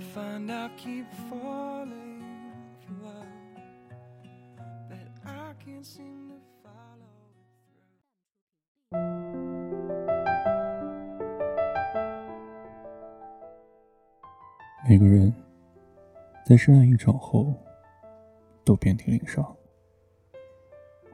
find I keep falling for love that I can't seem to follow through. 每个人在深爱一场后。都遍体鳞伤，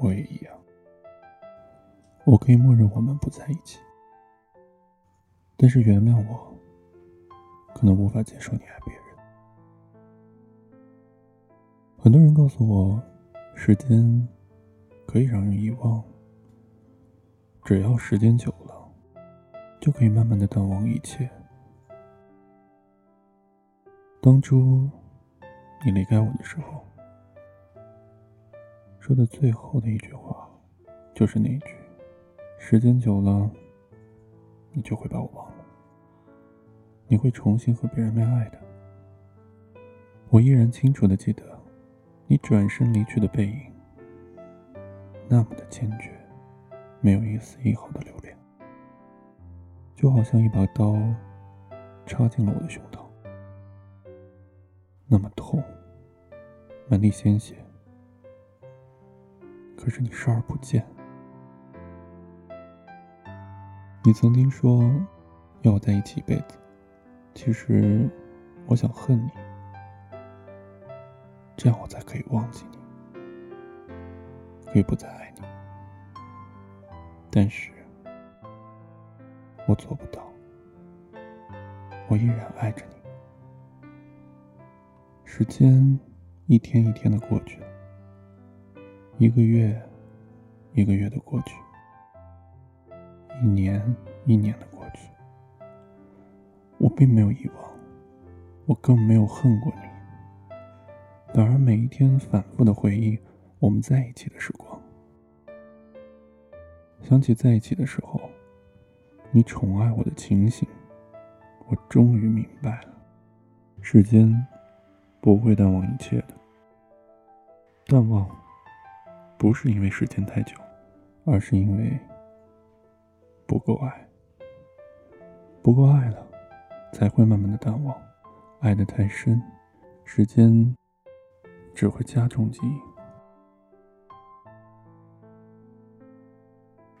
我也一样。我可以默认我们不在一起，但是原谅我，可能无法接受你爱别人。很多人告诉我，时间可以让人遗忘，只要时间久了，就可以慢慢的淡忘一切。当初你离开我的时候。说的最后的一句话，就是那一句：“时间久了，你就会把我忘了，你会重新和别人恋爱的。”我依然清楚的记得，你转身离去的背影，那么的坚决，没有一丝一毫的留恋，就好像一把刀插进了我的胸膛，那么痛，满地鲜血。可是你视而不见。你曾经说要我在一起一辈子，其实我想恨你，这样我才可以忘记你，可以不再爱你。但是，我做不到，我依然爱着你。时间一天一天的过去。一个月，一个月的过去；一年，一年的过。我并没有遗忘，我更没有恨过你。反而每一天反复的回忆我们在一起的时光，想起在一起的时候，你宠爱我的情形，我终于明白了：时间不会淡忘一切的，淡忘。不是因为时间太久，而是因为不够爱，不够爱了，才会慢慢的淡忘。爱的太深，时间只会加重记忆。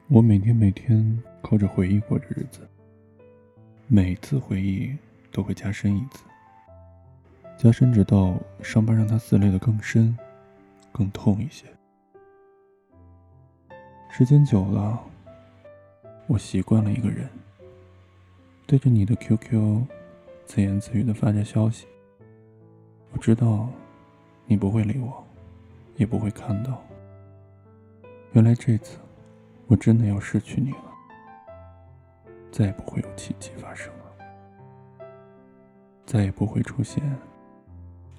我每天每天靠着回忆过着日子，每次回忆都会加深一次，加深直到伤疤让它撕裂的更深，更痛一些。时间久了，我习惯了一个人对着你的 QQ 自言自语的发着消息。我知道你不会理我，也不会看到。原来这次我真的要失去你了，再也不会有奇迹发生了，再也不会出现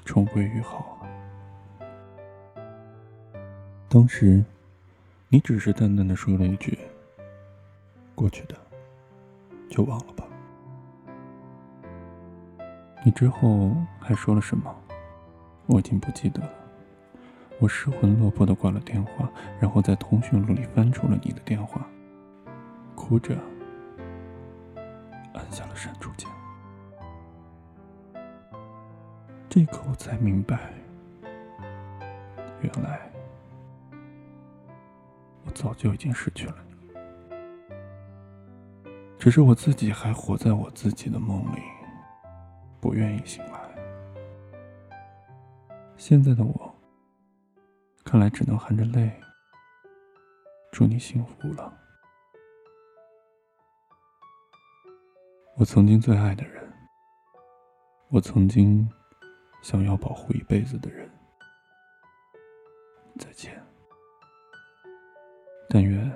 重归于好了。当时。你只是淡淡的说了一句：“过去的，就忘了吧。”你之后还说了什么？我已经不记得了。我失魂落魄的挂了电话，然后在通讯录里翻出了你的电话，哭着按下了删除键。这一刻，我才明白，原来我。早就已经失去了你，只是我自己还活在我自己的梦里，不愿意醒来。现在的我，看来只能含着泪祝你幸福了。我曾经最爱的人，我曾经想要保护一辈子的人，再见。但愿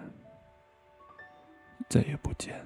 再也不见。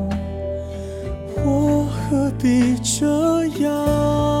我何必这样？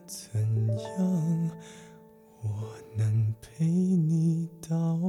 怎样？我能陪你到